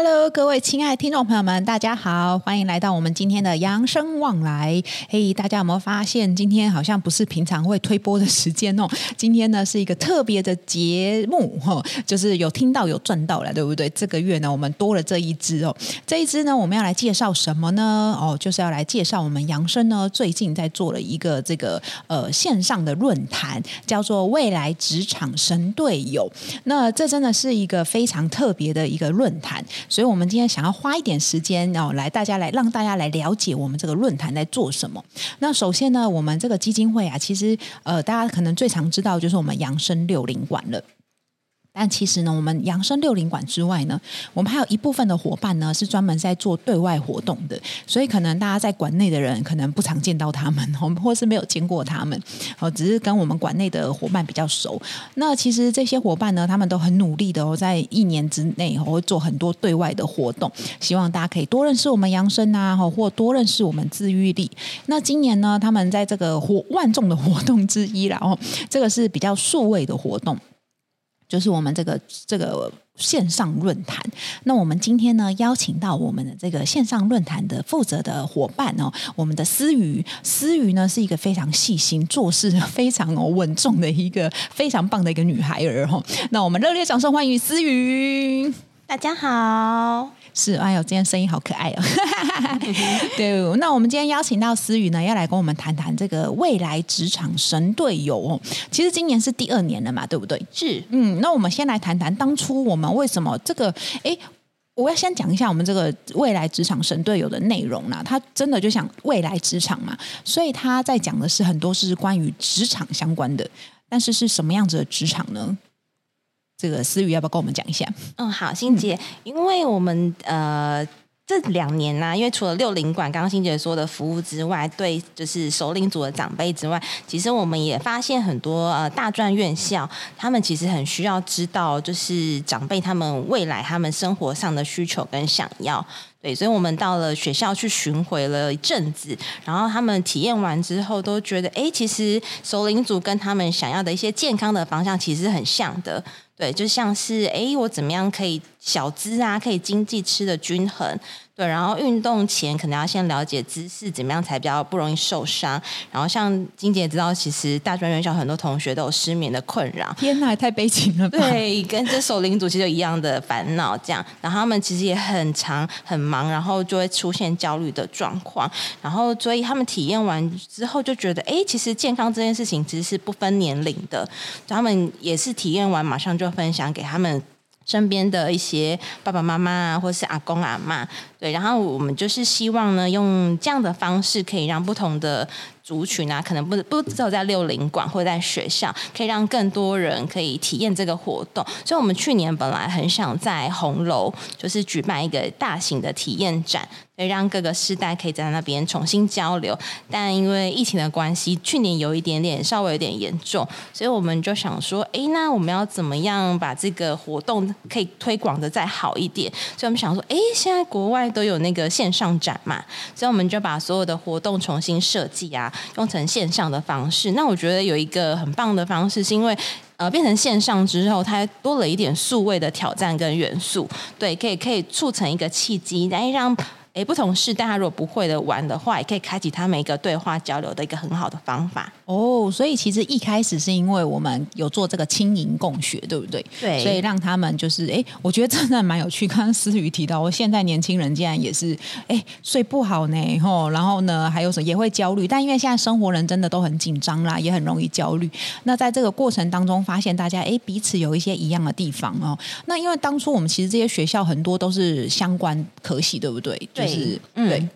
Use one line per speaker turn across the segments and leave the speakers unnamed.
Hello，各位亲爱的听众朋友们，大家好，欢迎来到我们今天的扬生旺来。嘿，大家有没有发现今天好像不是平常会推播的时间哦？今天呢是一个特别的节目哈，就是有听到有赚到了，对不对？这个月呢我们多了这一支哦，这一支呢我们要来介绍什么呢？哦，就是要来介绍我们扬生呢最近在做了一个这个呃线上的论坛，叫做未来职场神队友。那这真的是一个非常特别的一个论坛。所以，我们今天想要花一点时间，哦来大家来让大家来了解我们这个论坛在做什么。那首先呢，我们这个基金会啊，其实呃，大家可能最常知道就是我们养生六零馆了。但其实呢，我们养生六零馆之外呢，我们还有一部分的伙伴呢，是专门在做对外活动的。所以可能大家在馆内的人可能不常见到他们，我们或是没有见过他们，哦，只是跟我们馆内的伙伴比较熟。那其实这些伙伴呢，他们都很努力的哦，在一年之内会做很多对外的活动，希望大家可以多认识我们养生啊，或多认识我们自愈力。那今年呢，他们在这个活万众的活动之一，然后这个是比较数位的活动。就是我们这个这个线上论坛，那我们今天呢，邀请到我们的这个线上论坛的负责的伙伴哦，我们的思瑜，思瑜呢是一个非常细心、做事非常哦稳重的一个非常棒的一个女孩儿哦。那我们热烈掌声欢迎思瑜，
大家好。
是，哎呦，今天声音好可爱哦！对，那我们今天邀请到思雨呢，要来跟我们谈谈这个未来职场神队友哦。其实今年是第二年了嘛，对不对？
是，
嗯，那我们先来谈谈当初我们为什么这个？哎，我要先讲一下我们这个未来职场神队友的内容呢。他真的就想未来职场嘛，所以他在讲的是很多是关于职场相关的，但是是什么样子的职场呢？这个思雨要不要跟我们讲一下？
嗯，好，欣姐，因为我们呃这两年呢、因为除了六零馆刚刚欣姐说的服务之外，对，就是熟龄组的长辈之外，其实我们也发现很多呃大专院校，他们其实很需要知道，就是长辈他们未来他们生活上的需求跟想要。对，所以我们到了学校去巡回了一阵子，然后他们体验完之后都觉得，哎，其实熟龄组跟他们想要的一些健康的方向其实很像的。对，就像是哎，我怎么样可以小资啊，可以经济吃的均衡。对，然后运动前可能要先了解姿势，怎么样才比较不容易受伤。然后像金姐知道，其实大专院校很多同学都有失眠的困扰。
天哪，太悲情了吧？
对，跟这首领主其实有一样的烦恼，这样。然后他们其实也很长很忙，然后就会出现焦虑的状况。然后所以他们体验完之后就觉得，哎，其实健康这件事情其实是不分年龄的。他们也是体验完马上就分享给他们。身边的一些爸爸妈妈啊，或是阿公阿嬷，对，然后我们就是希望呢，用这样的方式，可以让不同的。族群啊，可能不不只有在六零馆或在学校，可以让更多人可以体验这个活动。所以，我们去年本来很想在红楼，就是举办一个大型的体验展，可以让各个世代可以在那边重新交流。但因为疫情的关系，去年有一点点稍微有点严重，所以我们就想说，哎，那我们要怎么样把这个活动可以推广得再好一点？所以我们想说，哎，现在国外都有那个线上展嘛，所以我们就把所有的活动重新设计啊。用成线上的方式，那我觉得有一个很棒的方式，是因为呃变成线上之后，它多了一点数位的挑战跟元素，对，可以可以促成一个契机，来让。诶，不同事，大家如果不会的玩的话，也可以开启他们一个对话交流的一个很好的方法
哦。所以其实一开始是因为我们有做这个轻盈共学，对不对？
对。
所以让他们就是诶，我觉得真的蛮有趣。刚刚思雨提到，我现在年轻人竟然也是诶睡不好呢，吼，然后呢还有什么也会焦虑。但因为现在生活人真的都很紧张啦，也很容易焦虑。那在这个过程当中，发现大家诶彼此有一些一样的地方哦。那因为当初我们其实这些学校很多都是相关科系，对不对？
对。
是，对。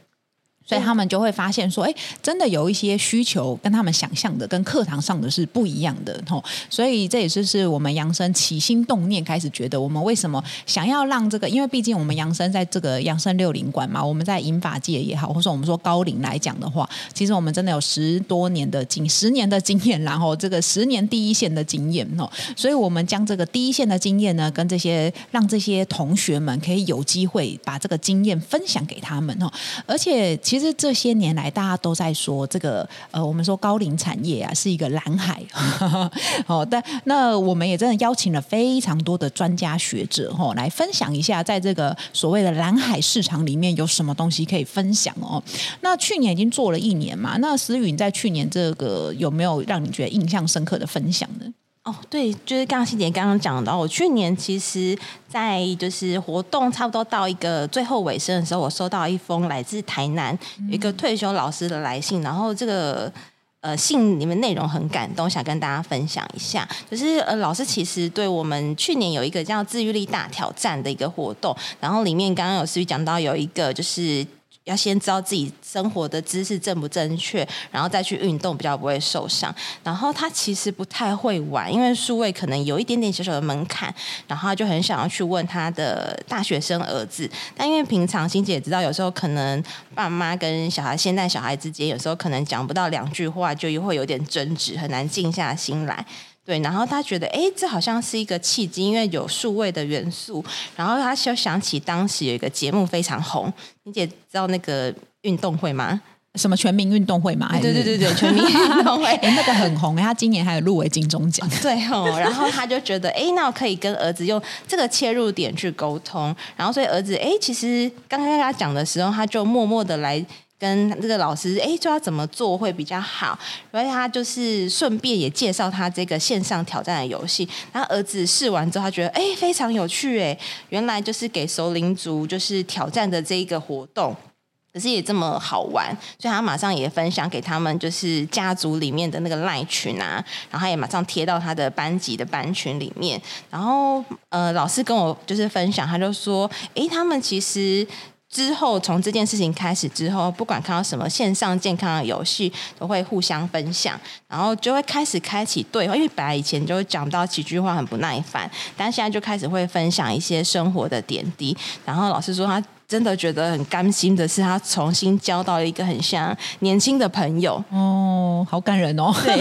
嗯所以他们就会发现说，哎，真的有一些需求跟他们想象的、跟课堂上的是不一样的，吼。所以这也就是我们扬生起心动念开始觉得，我们为什么想要让这个？因为毕竟我们扬生在这个扬生六零馆嘛，我们在银发界也好，或者说我们说高龄来讲的话，其实我们真的有十多年的经十年的经验，然后这个十年第一线的经验，哦。所以我们将这个第一线的经验呢，跟这些让这些同学们可以有机会把这个经验分享给他们，哦。而且其实。其实这些年来大家都在说这个呃，我们说高龄产业啊是一个蓝海。哦，但那我们也真的邀请了非常多的专家学者哈、来分享一下，在这个所谓的蓝海市场里面有什么东西可以分享哦。那去年已经做了一年嘛，那思雨在去年这个有没有让你觉得印象深刻的分享呢？
哦，对，就是刚刚欣姐刚刚讲到，我去年其实，在就是活动差不多到一个最后尾声的时候，我收到一封来自台南一个退休老师的来信，然后这个呃信里面内容很感动，想跟大家分享一下。就是呃老师其实对我们去年有一个叫自愈力大挑战的一个活动，然后里面刚刚有思雨讲到有一个就是。要先知道自己生活的姿势正不正确，然后再去运动，比较不会受伤。然后他其实不太会玩，因为数位可能有一点点小小的门槛，然后他就很想要去问他的大学生儿子。但因为平常欣姐也知道，有时候可能爸妈跟小孩，现在小孩之间有时候可能讲不到两句话，就会有点争执，很难静下心来。对，然后他觉得，哎，这好像是一个契机，因为有数位的元素。然后他就想起当时有一个节目非常红，你姐知道那个运动会吗？
什么全民运动会嘛？
对对对对，全民运动会，
哎，那个很红，他今年还有入围金钟奖。
对哦，然后他就觉得，哎，那我可以跟儿子用这个切入点去沟通。然后所以儿子，哎，其实刚刚跟他讲的时候，他就默默的来。跟这个老师，哎，就要怎么做会比较好？所以他就是顺便也介绍他这个线上挑战的游戏。然后儿子试完之后，他觉得哎非常有趣，哎，原来就是给熟龄族就是挑战的这一个活动，可是也这么好玩，所以他马上也分享给他们，就是家族里面的那个赖群啊，然后他也马上贴到他的班级的班群里面。然后呃，老师跟我就是分享，他就说，哎，他们其实。之后，从这件事情开始之后，不管看到什么线上健康的游戏，都会互相分享，然后就会开始开启对话。因为本来以前就会讲到几句话很不耐烦，但现在就开始会分享一些生活的点滴。然后老师说他。真的觉得很甘心的是，他重新交到了一个很像年轻的朋友
哦，好感人哦。
对，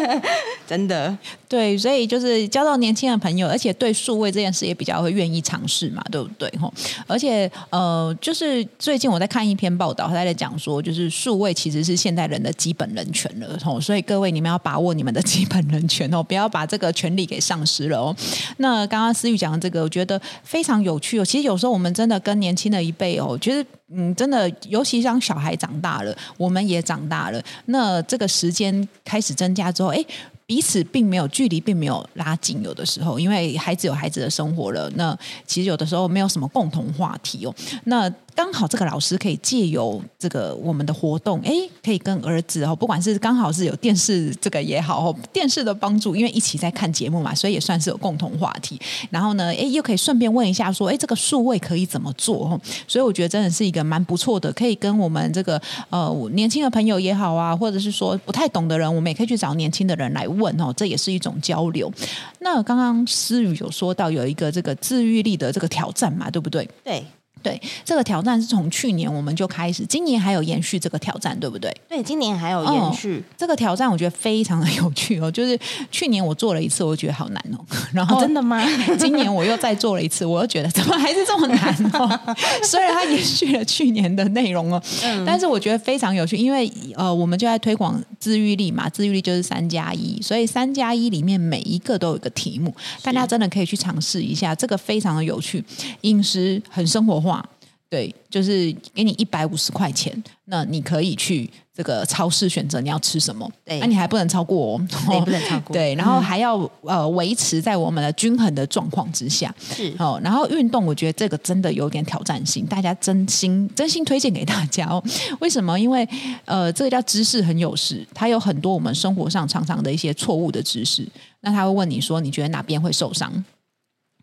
真的
对，所以就是交到年轻的朋友，而且对数位这件事也比较会愿意尝试嘛，对不对？吼，而且呃，就是最近我在看一篇报道，他在讲说，就是数位其实是现代人的基本人权了，吼，所以各位你们要把握你们的基本人权哦，不要把这个权利给丧失了哦。那刚刚思雨讲的这个，我觉得非常有趣哦。其实有时候我们真的跟年轻的一辈哦，觉得嗯，真的，尤其像小孩长大了，我们也长大了，那这个时间开始增加之后，哎，彼此并没有距离，并没有拉近。有的时候，因为孩子有孩子的生活了，那其实有的时候没有什么共同话题哦，那。刚好这个老师可以借由这个我们的活动，哎，可以跟儿子哦，不管是刚好是有电视这个也好，电视的帮助，因为一起在看节目嘛，所以也算是有共同话题。然后呢，哎，又可以顺便问一下说，哎，这个数位可以怎么做哦？所以我觉得真的是一个蛮不错的，可以跟我们这个呃年轻的朋友也好啊，或者是说不太懂的人，我们也可以去找年轻的人来问哦，这也是一种交流。那刚刚思雨有说到有一个这个治愈力的这个挑战嘛，对不对？
对。
对，这个挑战是从去年我们就开始，今年还有延续这个挑战，对不对？
对，今年还有延续、哦、这个挑战，
我觉得非常的有趣哦。就是去年我做了一次，我觉得好难哦。然后、
哦、真的吗？
今年我又再做了一次，我又觉得怎么还是这么难哦？虽然它延续了去年的内容哦，嗯、但是我觉得非常有趣，因为呃，我们就在推广自愈力嘛，自愈力就是三加一，所以三加一里面每一个都有一个题目，大家真的可以去尝试一下，这个非常的有趣，饮食很生活化。对，就是给你一百五十块钱，那你可以去这个超市选择你要吃什么。对，那、啊、你还不能超过哦，
对，不能 超过。
对，然后还要、嗯、呃维持在我们的均衡的状况之下。是哦，然后运动，我觉得这个真的有点挑战性，大家真心真心推荐给大家哦。为什么？因为呃，这个叫知识很有时，它有很多我们生活上常常的一些错误的知识。那他会问你说，你觉得哪边会受伤？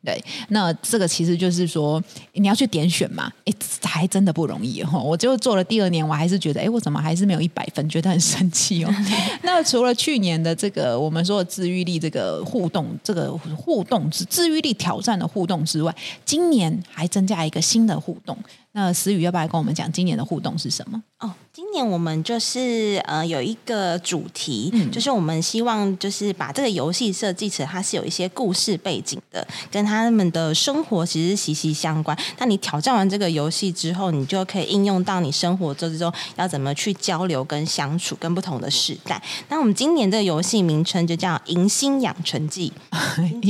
对，那这个其实就是说，你要去点选嘛，哎，还真的不容易哈。我就做了第二年，我还是觉得，哎，我怎么还是没有一百分，觉得很生气哦。那除了去年的这个我们说的自愈力这个互动，这个互动自愈力挑战的互动之外，今年还增加一个新的互动。那思雨要不要跟我们讲今年的互动是什么？
哦，今年我们就是呃有一个主题，嗯、就是我们希望就是把这个游戏设计成它是有一些故事背景的，跟他们的生活其实息息相关。那你挑战完这个游戏之后，你就可以应用到你生活之中要怎么去交流跟相处，跟不同的时代。那我们今年这个游戏名称就叫《迎新养成记 》，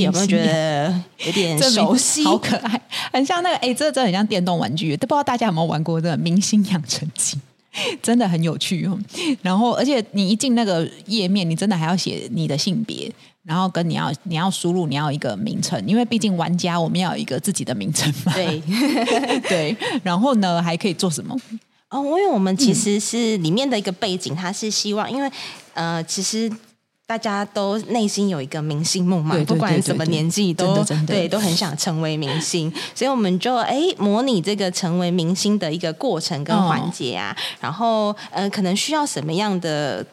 有没有觉得有点熟悉？
好可爱，很像那个哎，这真的很像电动玩具，都不知道大家有没有玩过这个《明星养成记》。真的很有趣哦，然后而且你一进那个页面，你真的还要写你的性别，然后跟你要你要输入你要一个名称，因为毕竟玩家我们要有一个自己的名称嘛。
对
对，然后呢还可以做什么？
哦，因为我们其实是里面的一个背景，它是希望，因为呃，其实。大家都内心有一个明星梦嘛，不管什么年纪都对都很想成为明星，所以我们就哎模拟这个成为明星的一个过程跟环节啊，哦、然后呃可能需要什么样的。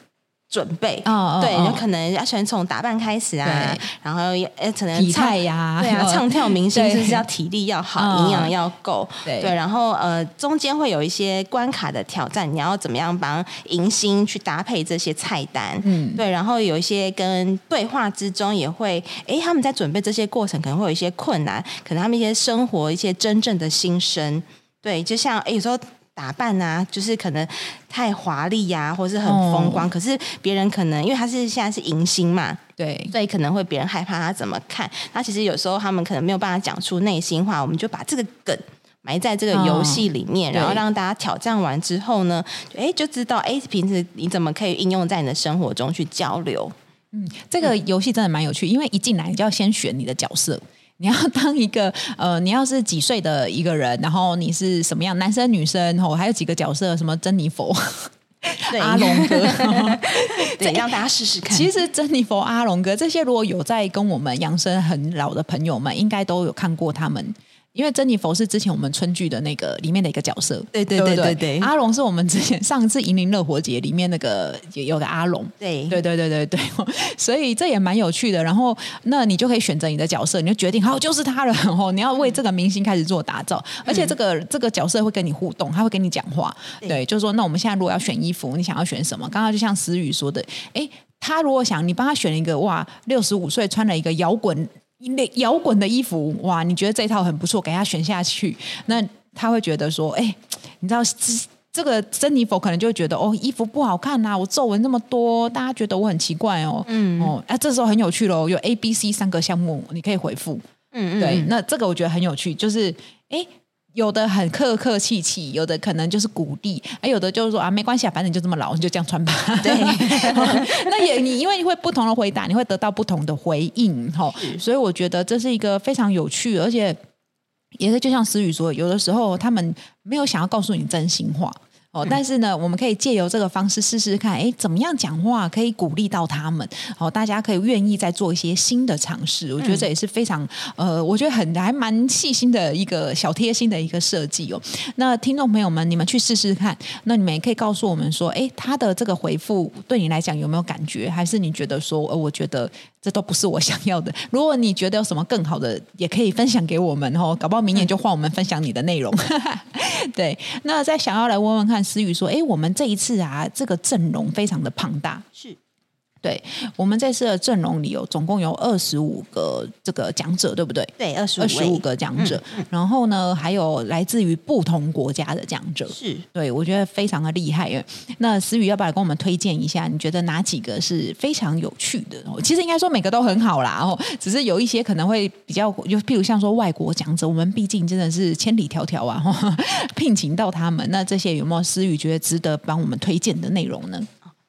准备，
哦、
对，
哦、
就可能要先从打扮开始啊，然后呃，可能
体态呀，
对啊，
哦、
唱跳明星就是要体力要好，营养、哦、要够，
对，
对，然后呃，中间会有一些关卡的挑战，你要怎么样帮迎新去搭配这些菜单，嗯，对，然后有一些跟对话之中也会，哎，他们在准备这些过程可能会有一些困难，可能他们一些生活一些真正的心声，对，就像哎有时候。打扮啊，就是可能太华丽呀，或是很风光。哦、可是别人可能因为他是现在是迎新嘛，
对，
所以可能会别人害怕他怎么看。那其实有时候他们可能没有办法讲出内心话，我们就把这个梗埋在这个游戏里面，哦、然后让大家挑战完之后呢，哎，就知道哎，平时你怎么可以应用在你的生活中去交流。
嗯，这个游戏真的蛮有趣，因为一进来你就要先选你的角色。你要当一个呃，你要是几岁的一个人，然后你是什么样，男生女生，哦，还有几个角色，什么珍妮佛、
对
阿龙哥，
对，让大家试试看。
其实珍妮佛、阿龙哥这些，如果有在跟我们养生很老的朋友们，应该都有看过他们。因为珍妮佛是之前我们春剧的那个里面的一个角色，
对对对对对。
阿龙是我们之前上一次银铃乐活节里面那个有有个阿龙，
对
对对对对对。所以这也蛮有趣的。然后那你就可以选择你的角色，你就决定好就是他了。然后你要为这个明星开始做打造，而且这个、嗯、这个角色会跟你互动，他会跟你讲话。对，对，就是说那我们现在如果要选衣服，你想要选什么？刚刚就像思雨说的，哎，他如果想你帮他选一个哇，六十五岁穿了一个摇滚。那摇滚的衣服，哇！你觉得这套很不错，给他选下去，那他会觉得说，哎，你知道这这个珍妮佛可能就会觉得，哦，衣服不好看呐、啊，我皱纹那么多，大家觉得我很奇怪哦，嗯，哦，那、啊，这时候很有趣喽，有 A、B、C 三个项目，你可以回复，嗯嗯，对，那这个我觉得很有趣，就是，哎。有的很客客气气，有的可能就是鼓励，哎，有的就是说啊，没关系啊，反正你就这么老，你就这样穿吧。对，那也你因为你会不同的回答，你会得到不同的回应，所以我觉得这是一个非常有趣，而且也是就像思雨说，有的时候他们没有想要告诉你真心话。哦，但是呢，我们可以借由这个方式试试看，哎，怎么样讲话可以鼓励到他们？哦，大家可以愿意再做一些新的尝试。我觉得这也是非常，呃，我觉得很还蛮细心的一个小贴心的一个设计哦。那听众朋友们，你们去试试看，那你们也可以告诉我们说，哎，他的这个回复对你来讲有没有感觉？还是你觉得说，呃，我觉得。这都不是我想要的。如果你觉得有什么更好的，也可以分享给我们哦。搞不好明年就换我们分享你的内容。对，那再想要来问问看思雨说，哎，我们这一次啊，这个阵容非常的庞大，
是。
对，我们这次的阵容里有总共有二十五个这个讲者，对不对？
对，二十
二十五个讲者。嗯嗯、然后呢，还有来自于不同国家的讲者。
是，
对，我觉得非常的厉害。那思雨要不要跟我们推荐一下？你觉得哪几个是非常有趣的？其实应该说每个都很好啦，哦，只是有一些可能会比较，就譬如像说外国讲者，我们毕竟真的是千里迢迢啊，聘请到他们，那这些有没有思雨觉得值得帮我们推荐的内容呢？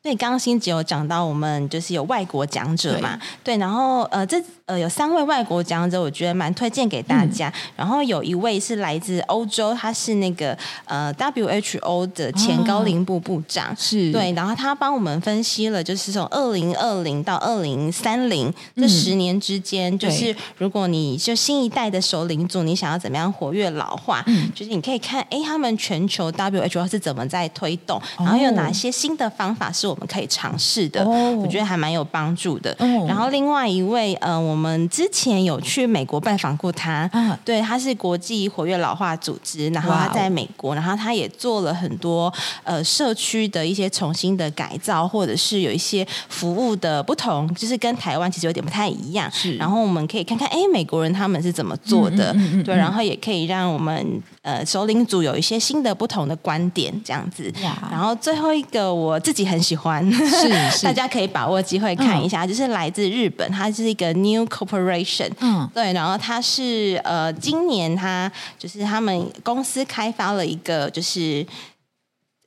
所以刚刚欣洁有讲到，我们就是有外国讲者嘛，对，对，然后呃，这呃有三位外国讲者，我觉得蛮推荐给大家。嗯、然后有一位是来自欧洲，他是那个呃 WHO 的前高龄部部长，是、哦、对，然后他帮我们分析了，就是从二零二零到二零三零这十年之间，嗯、就是如果你就新一代的首领组，你想要怎么样活跃老化，嗯、就是你可以看，哎，他们全球 WHO 是怎么在推动，然后有哪些新的方法是我们可以尝试的，
哦、
我觉得还蛮有帮助的。
哦、
然后另外一位，呃，我们之前有去美国拜访过他，
啊、
对，他是国际活跃老化组织，然后他在美国，然后他也做了很多呃社区的一些重新的改造，或者是有一些服务的不同，就是跟台湾其实有点不太一样。
是，
然后我们可以看看，哎，美国人他们是怎么做的？
嗯嗯嗯嗯、
对，然后也可以让我们呃首领组有一些新的不同的观点，这样子。
哇
然后最后一个我自己很喜欢，
是，是。
大家可以把握机会看一下，嗯、就是来自日本，它是一个 New Corporation，
嗯，
对，然后它是呃今年它就是他们公司开发了一个就是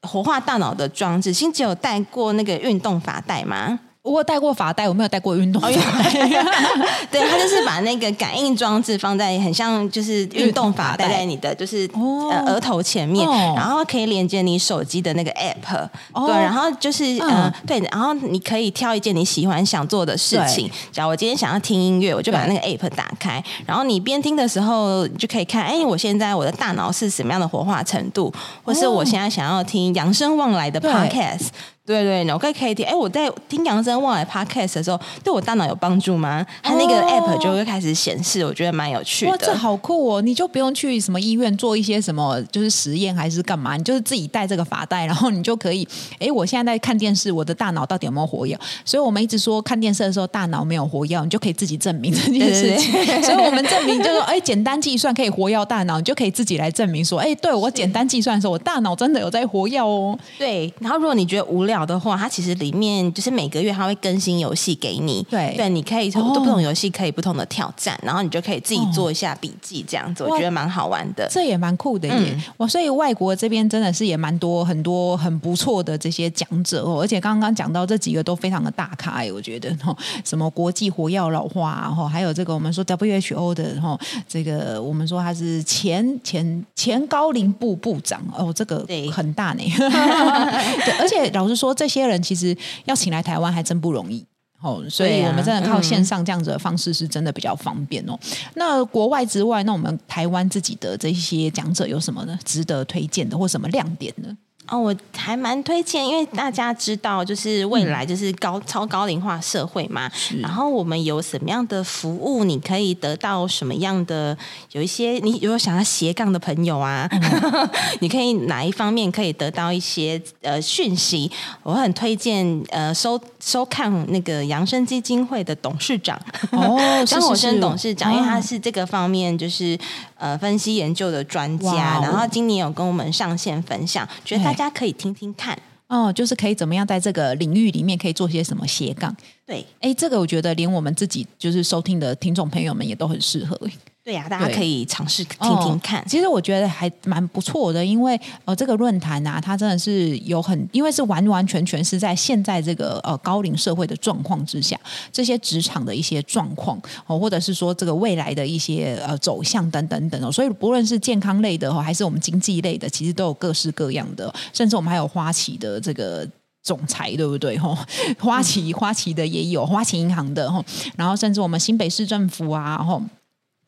活化大脑的装置，星姐有带过那个运动发带吗？
我有带过发带，我没有带过运动发带。
对，他就是把那个感应装置放在很像就是运动发带在你的就是、哦、呃额头前面，哦、然后可以连接你手机的那个 app、哦。对，然后就是嗯、呃、对，然后你可以挑一件你喜欢想做的事情。假如我今天想要听音乐，我就把那个 app 打开，然后你边听的时候，你就可以看，哎，我现在我的大脑是什么样的活化程度，或是我现在想要听扬生旺来的 podcast。对对，我可以可以听。哎，我在听杨生旺来 podcast 的时候，对我大脑有帮助吗？它那个 app 就会开始显示，我觉得蛮有趣的。哇，
这好酷哦！你就不用去什么医院做一些什么，就是实验还是干嘛？你就是自己带这个发带，然后你就可以。哎，我现在在看电视，我的大脑到底有没有活跃？所以我们一直说看电视的时候大脑没有活跃，你就可以自己证明这件事情。对对对，所以我们证明就是说，哎，简单计算可以活跃大脑，你就可以自己来证明说，哎，对我简单计算的时候，我大脑真的有在活跃哦。
对，然后如果你觉得无聊的话，它其实里面就是每个月它会更新游戏给你，
对
对，你可以从不同游戏可以不同的挑战，哦、然后你就可以自己做一下笔记，这样子、哦、我觉得蛮好玩的。
这也蛮酷的耶！哇、嗯，所以外国这边真的是也蛮多很多很不错的这些讲者哦，而且刚刚讲到这几个都非常的大咖，我觉得哦，什么国际火药老化哈，还有这个我们说 WHO 的哈，这个我们说他是前前前高龄部部长哦，这个很大呢。对，对，而且老实说，这些人其实要请来台湾还真不容易哦，所以我们真的靠线上这样子的方式是真的比较方便哦。嗯、那国外之外，那我们台湾自己的这些讲者有什么呢？值得推荐的或什么亮点呢？
哦，我还蛮推荐，因为大家知道，就是未来就是高、嗯、超高龄化社会嘛。然后我们有什么样的服务，你可以得到什么样的？有一些你如果想要斜杠的朋友啊，嗯、你可以哪一方面可以得到一些呃讯息？我很推荐呃收收看那个扬生基金会的董事长哦，张火生董事长，因为他是这个方面就是呃分析研究的专家，哦、然后今年有跟我们上线分享，觉得大家。大家可以听听看
哦，就是可以怎么样在这个领域里面可以做些什么斜杠？
对，
哎，这个我觉得连我们自己就是收听的听众朋友们也都很适合。
对呀、啊，大家可以尝试听听看、哦。
其实我觉得还蛮不错的，因为呃，这个论坛啊，它真的是有很，因为是完完全全是在现在这个呃高龄社会的状况之下，这些职场的一些状况哦，或者是说这个未来的一些呃走向等等等哦，所以不论是健康类的还是我们经济类的，其实都有各式各样的，甚至我们还有花旗的这个总裁，对不对？哈，花旗花旗的也有，花旗银行的哈，然后甚至我们新北市政府啊，哈。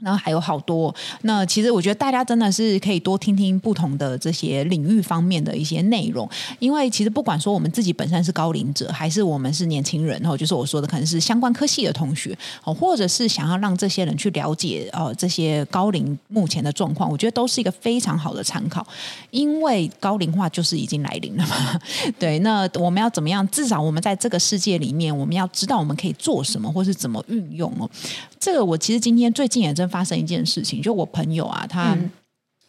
然后还有好多，那其实我觉得大家真的是可以多听听不同的这些领域方面的一些内容，因为其实不管说我们自己本身是高龄者，还是我们是年轻人，哦，就是我说的可能是相关科系的同学，哦，或者是想要让这些人去了解呃这些高龄目前的状况，我觉得都是一个非常好的参考，因为高龄化就是已经来临了嘛。对，那我们要怎么样？至少我们在这个世界里面，我们要知道我们可以做什么，或是怎么运用哦。这个我其实今天最近也真发生一件事情，就我朋友啊，他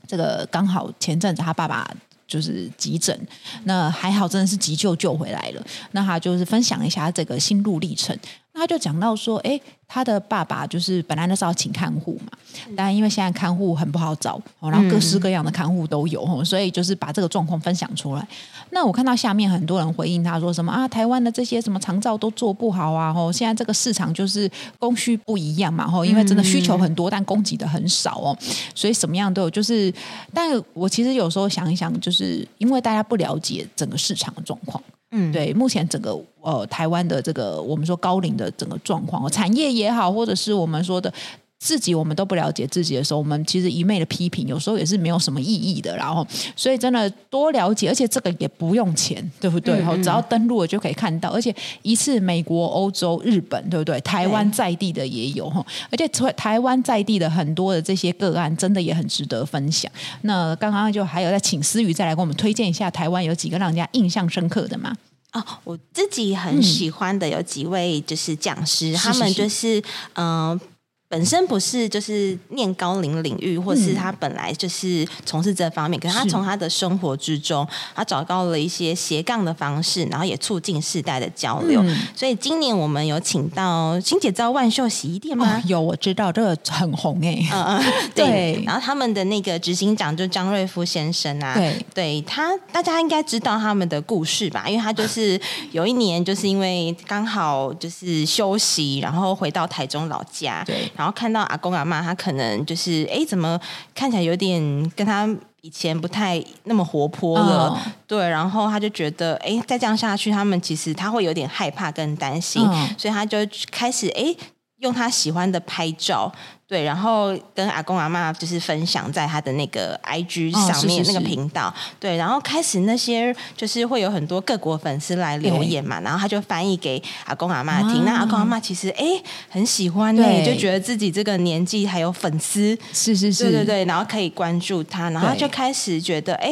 这个刚好前阵子他爸爸就是急诊，那还好真的是急救救回来了。那他就是分享一下这个心路历程，那他就讲到说，哎。他的爸爸就是本来那时候要请看护嘛，但因为现在看护很不好找，然后各式各样的看护都有，所以就是把这个状况分享出来。那我看到下面很多人回应他说什么啊，台湾的这些什么长照都做不好啊，吼，现在这个市场就是供需不一样嘛，吼，因为真的需求很多，但供给的很少哦，所以什么样都有。就是，但我其实有时候想一想，就是因为大家不了解整个市场的状况。嗯，对，目前整个呃台湾的这个我们说高龄的整个状况，产业也好，或者是我们说的自己我们都不了解自己的时候，我们其实一昧的批评，有时候也是没有什么意义的。然后，所以真的多了解，而且这个也不用钱，对不对？然后、嗯嗯、只要登录了就可以看到，而且一次美国、欧洲、日本，对不对？台湾在地的也有哈，而且台台湾在地的很多的这些个案，真的也很值得分享。那刚刚就还有在请思雨再来给我们推荐一下台湾有几个让人家印象深刻的吗？
哦，我自己很喜欢的有几位就是讲师，嗯、他们就是嗯。呃本身不是就是念高龄领域，或是他本来就是从事这方面，嗯、可是他从他的生活之中，他找到了一些斜杠的方式，然后也促进世代的交流。嗯、所以今年我们有请到欣姐知道万秀洗衣店吗？
哦、有，我知道这个很红哎、欸。嗯嗯，
对。对然后他们的那个执行长就张瑞夫先生啊，
对，
对他大家应该知道他们的故事吧？因为他就是有一年就是因为刚好就是休息，然后回到台中老家，
对。
然后看到阿公阿妈，他可能就是哎，怎么看起来有点跟他以前不太那么活泼了？哦、对，然后他就觉得哎，再这样下去，他们其实他会有点害怕跟担心，哦、所以他就开始哎，用他喜欢的拍照。对，然后跟阿公阿妈就是分享在他的那个 IG 上面那个频道，对，然后开始那些就是会有很多各国粉丝来留言嘛，对然后他就翻译给阿公阿妈听，啊、那阿公阿妈其实哎很喜欢，对，就觉得自己这个年纪还有粉丝，
是是是，
对对对，然后可以关注他，然后他就开始觉得哎，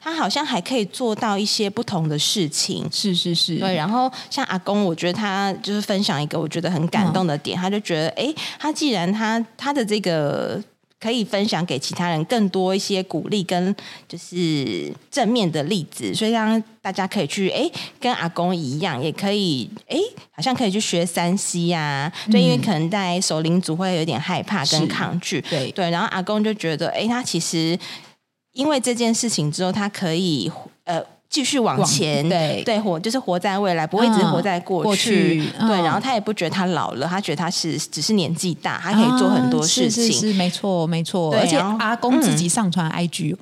他好像还可以做到一些不同的事情，
是是是，
对，然后像阿公，我觉得他就是分享一个我觉得很感动的点，嗯、他就觉得哎，他既然他。他的这个可以分享给其他人更多一些鼓励跟就是正面的例子，所以让大家可以去哎跟阿公一样，也可以哎好像可以去学三 C 呀，对，因为可能在首领族会有点害怕跟抗拒，对对，然后阿公就觉得哎他其实因为这件事情之后，他可以呃。继续往前，对对，活就是活在未来，不会一直活在过去。过去嗯、对，然后他也不觉得他老了，他觉得他是只是年纪大，他可以做很多事情。
啊、是，是是没错没错。而且阿公自己上传 IG，、嗯、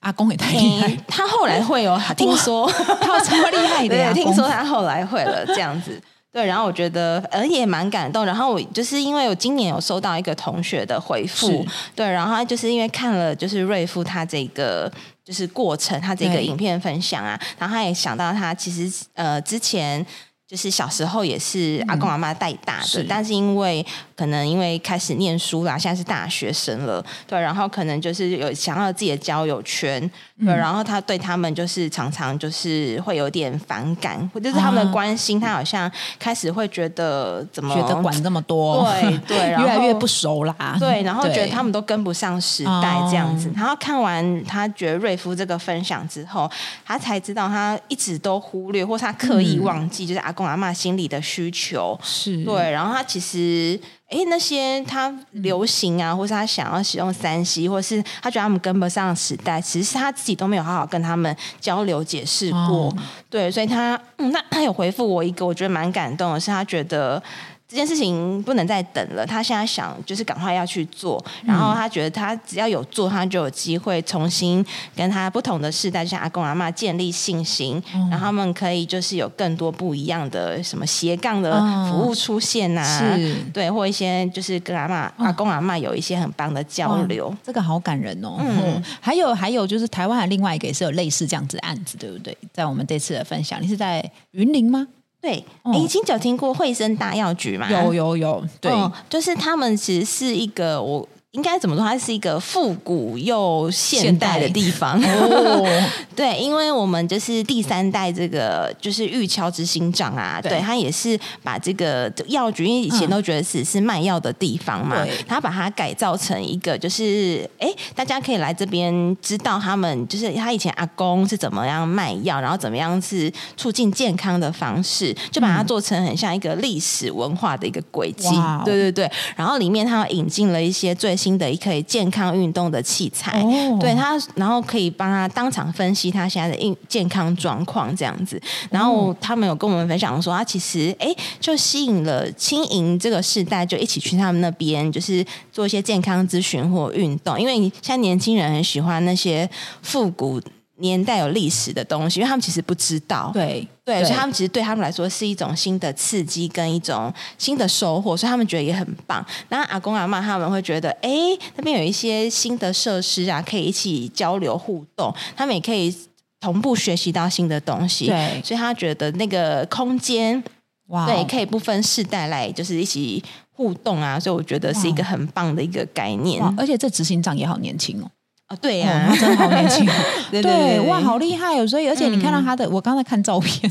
阿公也太厉害。
他后来会 有听说，
他超厉害的 呀。
听说他后来会了这样子。对，然后我觉得呃也蛮感动。然后我就是因为我今年有收到一个同学的回复，是对，然后他就是因为看了就是瑞夫他这个。就是过程，他这个影片分享啊，然后他也想到他其实呃之前。就是小时候也是阿公阿妈带大的，嗯、但是因为可能因为开始念书啦，现在是大学生了，对，然后可能就是有想要自己的交友圈，对，嗯、然后他对他们就是常常就是会有点反感，或者是他们的关心，他好像开始会觉得怎么
觉得管这么多，
对对，然后
越来越不熟啦，
对，然后觉得他们都跟不上时代这样子，然后看完他觉得瑞夫这个分享之后，他才知道他一直都忽略或是他刻意忘记，嗯、就是阿。公阿妈心里的需求
是
对，然后他其实哎，那些他流行啊，或是他想要使用三 C，或是他觉得他们跟不上时代，其实是他自己都没有好好跟他们交流解释过。哦、对，所以他嗯，那他有回复我一个，我觉得蛮感动的，是他觉得。这件事情不能再等了，他现在想就是赶快要去做，然后他觉得他只要有做，他就有机会重新跟他不同的世代，就像阿公阿嬷建立信心，嗯、然后他们可以就是有更多不一样的什么斜杠的服务出现呐、啊，对，或一些就是跟阿嬷、阿公阿嬷有一些很棒的交流，
这个好感人哦。嗯，还有还有就是台湾的另外一个也是有类似这样子的案子，对不对？在我们这次的分享，你是在云林
吗？对，已经有听过惠生大药局吗？
有有有，对、嗯，
就是他们其实是一个我。应该怎么说？它是一个复古又现代的地方。哦、对，因为我们就是第三代这个就是玉桥执行长啊，对，对他也是把这个药局，因为以前都觉得只是卖药的地方嘛，对他把它改造成一个就是哎，大家可以来这边知道他们就是他以前阿公是怎么样卖药，然后怎么样是促进健康的方式，就把它做成很像一个历史文化的一个轨迹。哇对对对，然后里面他引进了一些最新。新的一可以健康运动的器材，哦、对他，然后可以帮他当场分析他现在的运健康状况这样子。然后他们有跟我们分享说，他其实哎，就吸引了轻盈这个世代，就一起去他们那边，就是做一些健康咨询或运动。因为现在年轻人很喜欢那些复古。年代有历史的东西，因为他们其实不知道。
对
对，所以他们其实对他们来说是一种新的刺激跟一种新的收获，所以他们觉得也很棒。那阿公阿妈他们会觉得，哎，那边有一些新的设施啊，可以一起交流互动，他们也可以同步学习到新的东西。
对，
所以他觉得那个空间，哇，对，可以不分世代来，就是一起互动啊。所以我觉得是一个很棒的一个概念。
而且这执行长也好年轻哦。
哦，对呀、啊
哦，真的好年轻，
对，对，对，对，
哇，好厉害哦！所以，而且你看到他的，嗯、我刚才看照片，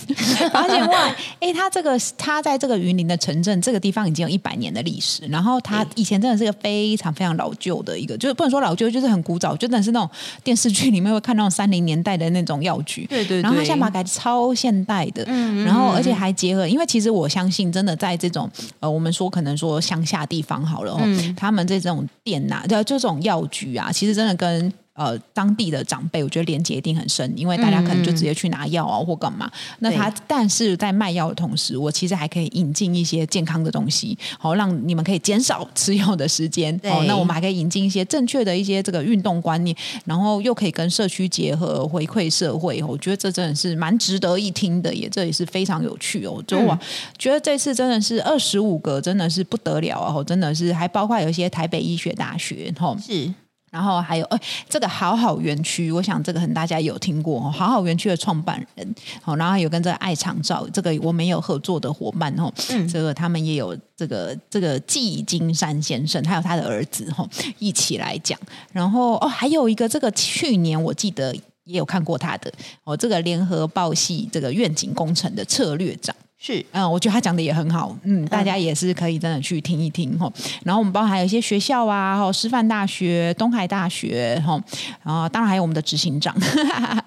发现哇，哎，他这个他在这个云林的城镇这个地方已经有一百年的历史，然后他以前真的是个非常非常老旧的一个，就是不能说老旧，就是很古早，就真的是那种电视剧里面会看那种三零年代的那种药局，
对，对对。
然后他现在把它改超现代的，嗯，然后而且还结合，因为其实我相信，真的在这种呃，我们说可能说乡下地方好了，哦，嗯、他们这种店呐、啊，就这种药局啊，其实真的跟呃，当地的长辈，我觉得连接一定很深，因为大家可能就直接去拿药啊，或干嘛。嗯、那他但是在卖药的同时，我其实还可以引进一些健康的东西，好让你们可以减少 吃药的时间。哦，那我们还可以引进一些正确的一些这个运动观念，然后又可以跟社区结合，回馈社会。我觉得这真的是蛮值得一听的，也这也是非常有趣哦。就我觉得这次真的是二十五个，真的是不得了啊！真的是还包括有一些台北医学大学，哈，
是。
然后还有，哎，这个好好园区，我想这个很大家有听过，好好园区的创办人，好，然后有跟这个爱长照，这个我们有合作的伙伴，哦，嗯，这个他们也有这个这个季金山先生，还有他的儿子，吼，一起来讲。然后哦，还有一个这个去年我记得也有看过他的，哦，这个联合报系这个愿景工程的策略长。是，嗯，我觉得他讲的也很好，嗯，大家也是可以真的去听一听哈。然后我们包含还有一些学校啊，哈，师范大学、东海大学，哈，然后当然还有我们的执行长，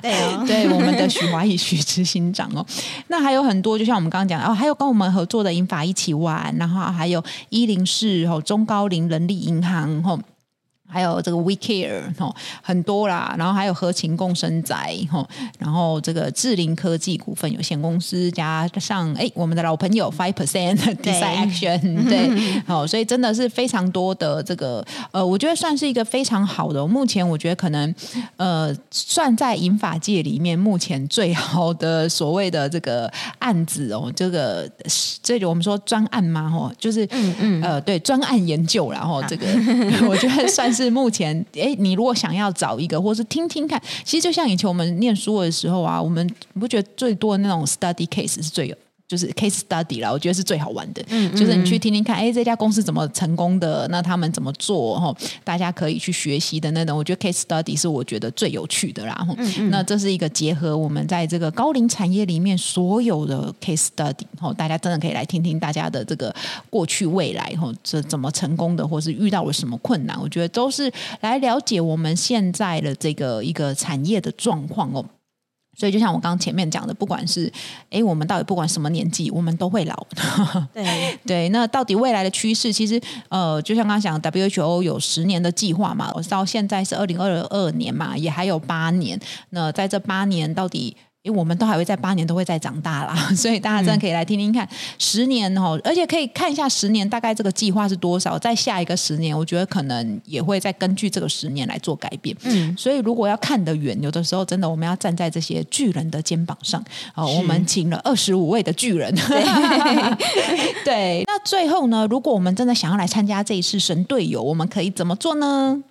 对、哦，对，我们的许华义许执行长哦。那还有很多，就像我们刚刚讲，哦，还有跟我们合作的银法一起玩，然后还有一零四哦，中高龄人力银行，哈。还有这个 We Care 哦，很多啦，然后还有合情共生宅吼，然后这个智林科技股份有限公司加上哎，我们的老朋友 Five Percent Design Action 对，好，所以真的是非常多的这个呃，我觉得算是一个非常好的，目前我觉得可能呃，算在银法界里面目前最好的所谓的这个案子哦，这个这个我们说专案嘛吼，就是嗯嗯呃对专案研究然后这个 我觉得算是。是目前，哎，你如果想要找一个，或是听听看，其实就像以前我们念书的时候啊，我们不觉得最多的那种 study case 是最有。就是 case study 啦，我觉得是最好玩的。嗯，就是你去听听看，哎，这家公司怎么成功的？那他们怎么做？哈，大家可以去学习的那种。我觉得 case study 是我觉得最有趣的啦。嗯嗯，那这是一个结合我们在这个高龄产业里面所有的 case study。哈，大家真的可以来听听大家的这个过去未来，哈，这怎么成功的，或是遇到了什么困难？我觉得都是来了解我们现在的这个一个产业的状况哦。所以，就像我刚刚前面讲的，不管是哎，我们到底不管什么年纪，我们都会老。
对
对，那到底未来的趋势，其实呃，就像刚刚讲，WHO 有十年的计划嘛，到现在是二零二二年嘛，也还有八年。那在这八年，到底？因为我们都还会在八年都会再长大啦，所以大家真的可以来听听看，十年哦，而且可以看一下十年大概这个计划是多少，在下一个十年，我觉得可能也会再根据这个十年来做改变。嗯，所以如果要看得远，有的时候真的我们要站在这些巨人的肩膀上。哦，我们请了二十五位的巨人。对，对，那最后呢，如果我们真的想要来参加这一次神队友，我们可以怎么做呢？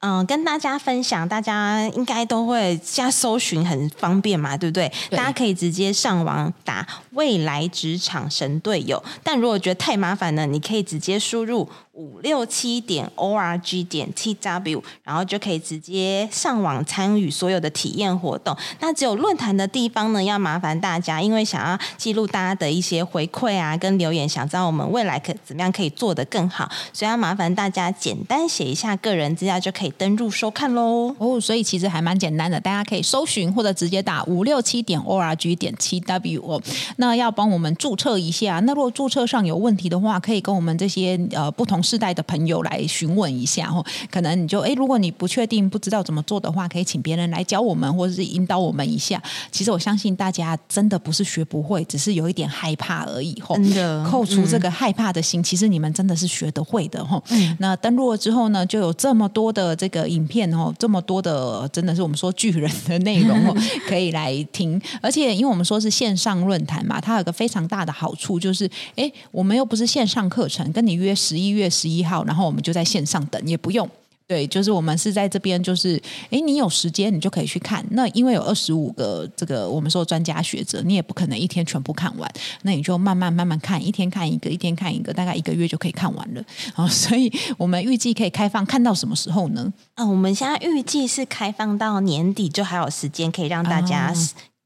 嗯，跟大家分享，大家应该都会现在搜寻很方便嘛，对不对？对，大家可以直接上网打“未来职场神队友”，但如果觉得太麻烦呢，你可以直接输入。五六七点 org 点 tw，然后就可以直接上网参与所有的体验活动。那只有论坛的地方呢，要麻烦大家，因为想要记录大家的一些回馈啊，跟留言，想知道我们未来可怎么样可以做得更好，所以要麻烦大家简单写一下个人资料，就可以登入收看喽。
哦，所以其实还蛮简单的，大家可以搜寻或者直接打五六七点 org 点七 w 哦。那要帮我们注册一下，那如果注册上有问题的话，可以跟我们这些呃不同。世代的朋友来询问一下哦，可能你就哎，如果你不确定不知道怎么做的话，可以请别人来教我们，或者是引导我们一下。其实我相信大家真的不是学不会，只是有一点害怕而已。真的，扣除这个害怕的心，嗯、其实你们真的是学得会的哈。嗯、那登录了之后呢，就有这么多的这个影片哦，这么多的真的是我们说巨人的内容哦，可以来听。而且因为我们说是线上论坛嘛，它有个非常大的好处就是，哎，我们又不是线上课程，跟你约十一月十一号，然后我们就在线上等，也不用。对，就是我们是在这边，就是诶，你有时间你就可以去看。那因为有二十五个这个我们说专家学者，你也不可能一天全部看完，那你就慢慢慢慢看，一天看一个，一天看一个，大概一个月就可以看完了。好，所以我们预计可以开放看到什么时候呢？
啊，我们现在预计是开放到年底，就还有时间可以让大家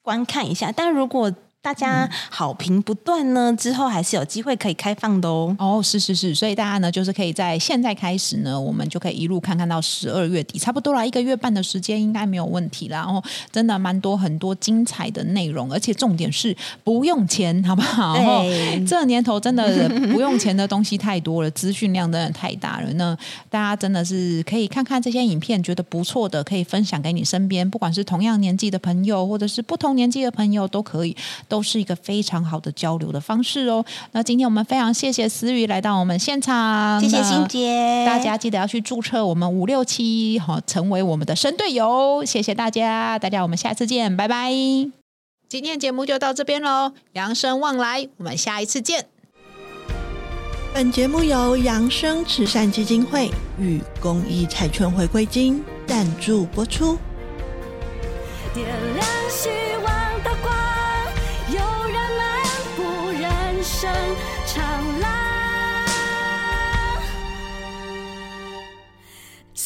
观看一下。啊、但如果大家好评不断呢，之后还是有机会可以开放的哦。
哦，是是是，所以大家呢，就是可以在现在开始呢，我们就可以一路看看到十二月底，差不多啦一个月半的时间，应该没有问题啦。然后真的蛮多很多精彩的内容，而且重点是不用钱，好不好？对，这年头真的不用钱的东西太多了，资讯量真的太大了。那大家真的是可以看看这些影片，觉得不错的，可以分享给你身边，不管是同样年纪的朋友，或者是不同年纪的朋友，都可以。都是一个非常好的交流的方式哦。那今天我们非常谢谢思雨来到我们现场，
谢谢欣姐。
大家记得要去注册我们五六七，好，成为我们的神队友。谢谢大家，大家我们下次见，拜拜。今天节目就到这边喽，扬生望来，我们下一次见。
本节目由扬生慈善基金会与公益彩券回归金赞助播出。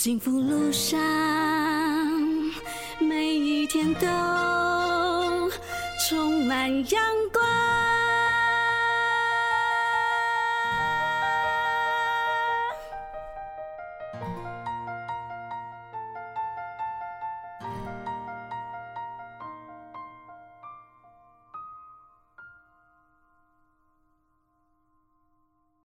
幸福路上，每一天都充满阳光。